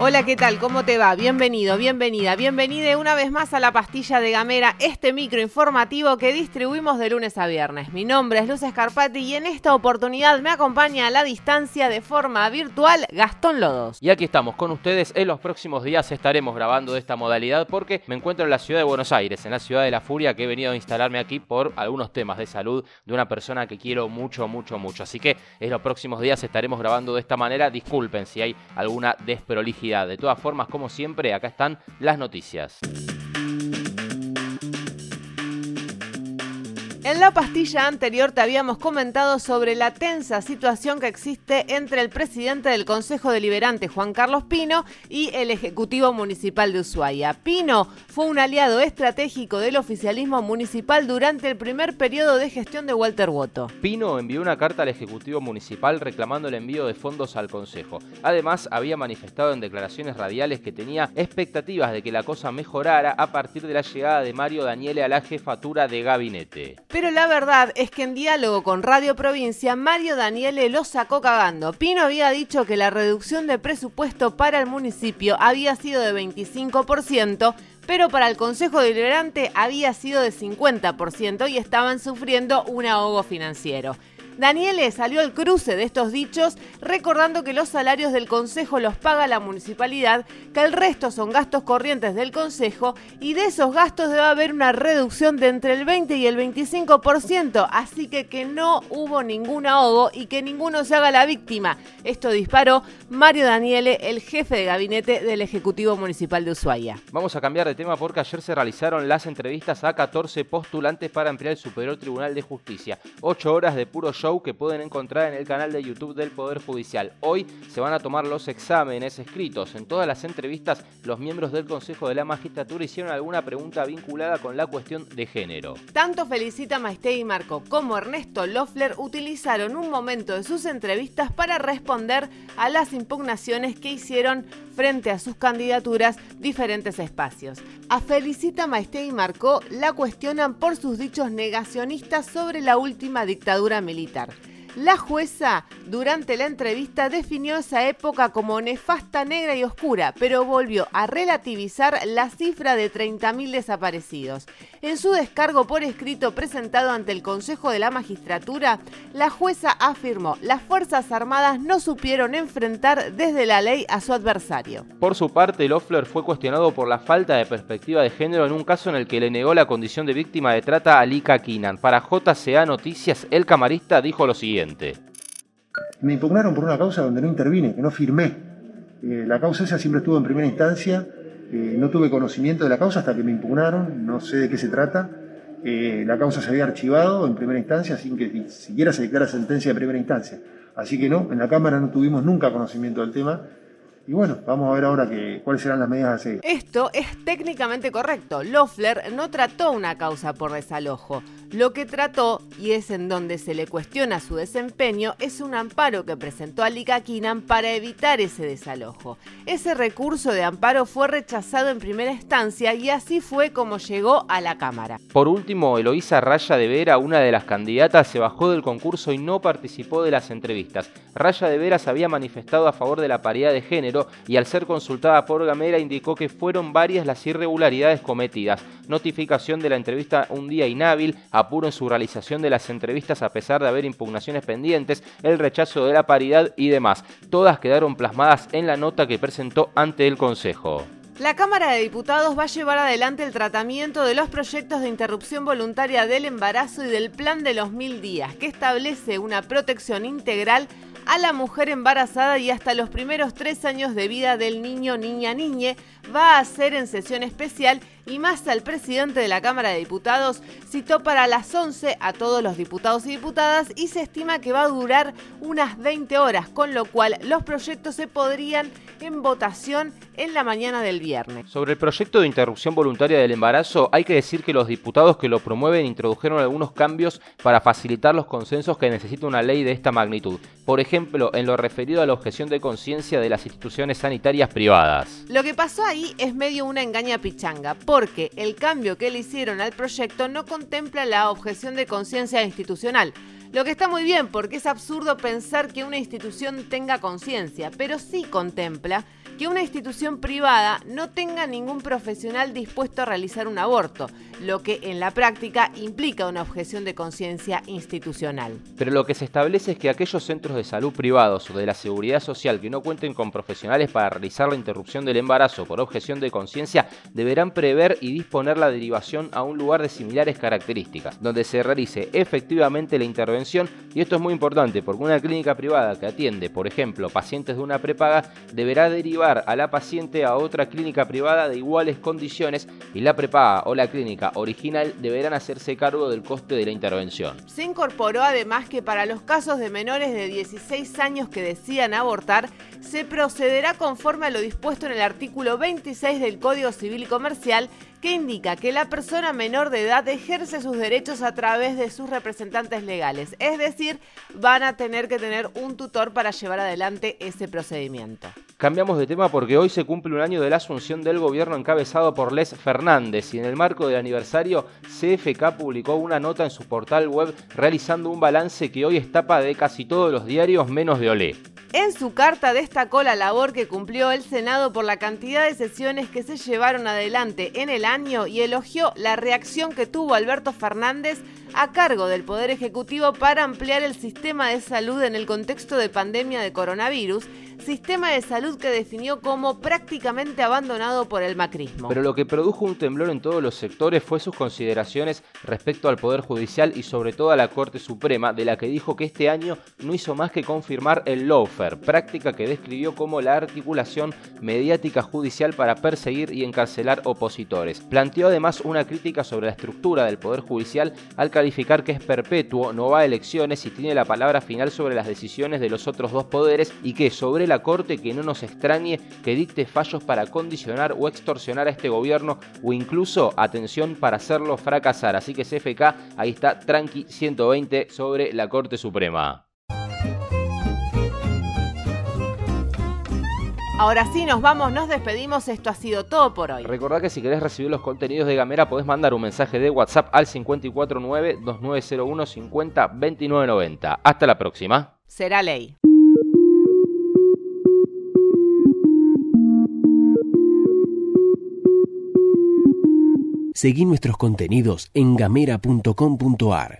Hola, ¿qué tal? ¿Cómo te va? Bienvenido, bienvenida, bienvenida una vez más a la pastilla de Gamera, este micro informativo que distribuimos de lunes a viernes. Mi nombre es Luz Escarpati y en esta oportunidad me acompaña a la distancia de forma virtual Gastón Lodos. Y aquí estamos con ustedes. En los próximos días estaremos grabando de esta modalidad porque me encuentro en la ciudad de Buenos Aires, en la ciudad de la furia, que he venido a instalarme aquí por algunos temas de salud de una persona que quiero mucho, mucho, mucho. Así que en los próximos días estaremos grabando de esta manera. Disculpen si hay alguna desprolijidad de todas formas, como siempre, acá están las noticias. En la pastilla anterior te habíamos comentado sobre la tensa situación que existe entre el presidente del Consejo Deliberante, Juan Carlos Pino, y el Ejecutivo Municipal de Ushuaia. Pino fue un aliado estratégico del oficialismo municipal durante el primer periodo de gestión de Walter Woto. Pino envió una carta al Ejecutivo Municipal reclamando el envío de fondos al Consejo. Además, había manifestado en declaraciones radiales que tenía expectativas de que la cosa mejorara a partir de la llegada de Mario Daniele a la jefatura de gabinete. Pero la verdad es que en diálogo con Radio Provincia, Mario Daniele lo sacó cagando. Pino había dicho que la reducción de presupuesto para el municipio había sido de 25%, pero para el Consejo Deliberante había sido de 50% y estaban sufriendo un ahogo financiero. Daniele salió al cruce de estos dichos recordando que los salarios del Consejo los paga la municipalidad, que el resto son gastos corrientes del Consejo y de esos gastos debe haber una reducción de entre el 20 y el 25%, así que que no hubo ningún ahogo y que ninguno se haga la víctima. Esto disparó Mario Daniele, el jefe de gabinete del Ejecutivo Municipal de Ushuaia. Vamos a cambiar de tema porque ayer se realizaron las entrevistas a 14 postulantes para ampliar el Superior Tribunal de Justicia. 8 horas de puro show que pueden encontrar en el canal de YouTube del Poder Judicial. Hoy se van a tomar los exámenes escritos. En todas las entrevistas, los miembros del Consejo de la Magistratura hicieron alguna pregunta vinculada con la cuestión de género. Tanto Felicita y Marco como Ernesto Loeffler utilizaron un momento de sus entrevistas para responder a las impugnaciones que hicieron frente a sus candidaturas diferentes espacios. A Felicita y Marco la cuestionan por sus dichos negacionistas sobre la última dictadura militar. La jueza durante la entrevista definió esa época como nefasta, negra y oscura, pero volvió a relativizar la cifra de 30.000 desaparecidos. En su descargo por escrito presentado ante el Consejo de la Magistratura, la jueza afirmó las Fuerzas Armadas no supieron enfrentar desde la ley a su adversario. Por su parte, Loeffler fue cuestionado por la falta de perspectiva de género en un caso en el que le negó la condición de víctima de trata a Lika Kinan. Para JCA Noticias, el camarista dijo lo siguiente. Me impugnaron por una causa donde no intervine, que no firmé. Eh, la causa esa siempre estuvo en primera instancia eh, no tuve conocimiento de la causa hasta que me impugnaron, no sé de qué se trata. Eh, la causa se había archivado en primera instancia sin que siquiera se declara sentencia de primera instancia. Así que no, en la Cámara no tuvimos nunca conocimiento del tema y bueno, vamos a ver ahora que, cuáles serán las medidas a seguir. Esto es técnicamente correcto. Loeffler no trató una causa por desalojo. Lo que trató, y es en donde se le cuestiona su desempeño, es un amparo que presentó a Lika Kinan para evitar ese desalojo. Ese recurso de amparo fue rechazado en primera instancia y así fue como llegó a la Cámara. Por último, Eloísa Raya de Vera, una de las candidatas, se bajó del concurso y no participó de las entrevistas. Raya de Vera se había manifestado a favor de la paridad de género y al ser consultada por Gamera indicó que fueron varias las irregularidades cometidas. Notificación de la entrevista un día inhábil, apuro en su realización de las entrevistas a pesar de haber impugnaciones pendientes, el rechazo de la paridad y demás. Todas quedaron plasmadas en la nota que presentó ante el Consejo. La Cámara de Diputados va a llevar adelante el tratamiento de los proyectos de interrupción voluntaria del embarazo y del plan de los mil días, que establece una protección integral a la mujer embarazada y hasta los primeros tres años de vida del niño, niña, niñe, va a ser en sesión especial y más al presidente de la Cámara de Diputados citó para las 11 a todos los diputados y diputadas y se estima que va a durar unas 20 horas, con lo cual los proyectos se podrían en votación en la mañana del viernes. Sobre el proyecto de interrupción voluntaria del embarazo, hay que decir que los diputados que lo promueven introdujeron algunos cambios para facilitar los consensos que necesita una ley de esta magnitud. Por ejemplo, en lo referido a la objeción de conciencia de las instituciones sanitarias privadas. Lo que pasó ahí es medio una engaña pichanga. Por porque el cambio que le hicieron al proyecto no contempla la objeción de conciencia institucional. Lo que está muy bien porque es absurdo pensar que una institución tenga conciencia, pero sí contempla que una institución privada no tenga ningún profesional dispuesto a realizar un aborto, lo que en la práctica implica una objeción de conciencia institucional. Pero lo que se establece es que aquellos centros de salud privados o de la seguridad social que no cuenten con profesionales para realizar la interrupción del embarazo por objeción de conciencia deberán prever y disponer la derivación a un lugar de similares características, donde se realice efectivamente la intervención y esto es muy importante porque una clínica privada que atiende, por ejemplo, pacientes de una prepaga deberá derivar a la paciente a otra clínica privada de iguales condiciones y la prepaga o la clínica original deberán hacerse cargo del coste de la intervención. Se incorporó además que para los casos de menores de 16 años que decidan abortar, se procederá conforme a lo dispuesto en el artículo 26 del Código Civil y Comercial que indica que la persona menor de edad ejerce sus derechos a través de sus representantes legales. Es decir, van a tener que tener un tutor para llevar adelante ese procedimiento. Cambiamos de tema porque hoy se cumple un año de la asunción del gobierno encabezado por Les Fernández y en el marco del aniversario CFK publicó una nota en su portal web realizando un balance que hoy es tapa de casi todos los diarios menos de Olé. En su carta destacó la labor que cumplió el Senado por la cantidad de sesiones que se llevaron adelante en el año y elogió la reacción que tuvo Alberto Fernández a cargo del Poder Ejecutivo para ampliar el sistema de salud en el contexto de pandemia de coronavirus sistema de salud que definió como prácticamente abandonado por el macrismo. Pero lo que produjo un temblor en todos los sectores fue sus consideraciones respecto al Poder Judicial y sobre todo a la Corte Suprema, de la que dijo que este año no hizo más que confirmar el lawfare, práctica que describió como la articulación mediática judicial para perseguir y encarcelar opositores. Planteó además una crítica sobre la estructura del Poder Judicial al calificar que es perpetuo, no va a elecciones y tiene la palabra final sobre las decisiones de los otros dos poderes y que sobre la Corte que no nos extrañe que dicte fallos para condicionar o extorsionar a este gobierno o incluso, atención, para hacerlo fracasar. Así que CFK, ahí está, tranqui 120 sobre la Corte Suprema. Ahora sí, nos vamos, nos despedimos. Esto ha sido todo por hoy. Recordá que si querés recibir los contenidos de Gamera, podés mandar un mensaje de WhatsApp al 549-2901-50-2990. Hasta la próxima. Será ley. Seguí nuestros contenidos en gamera.com.ar.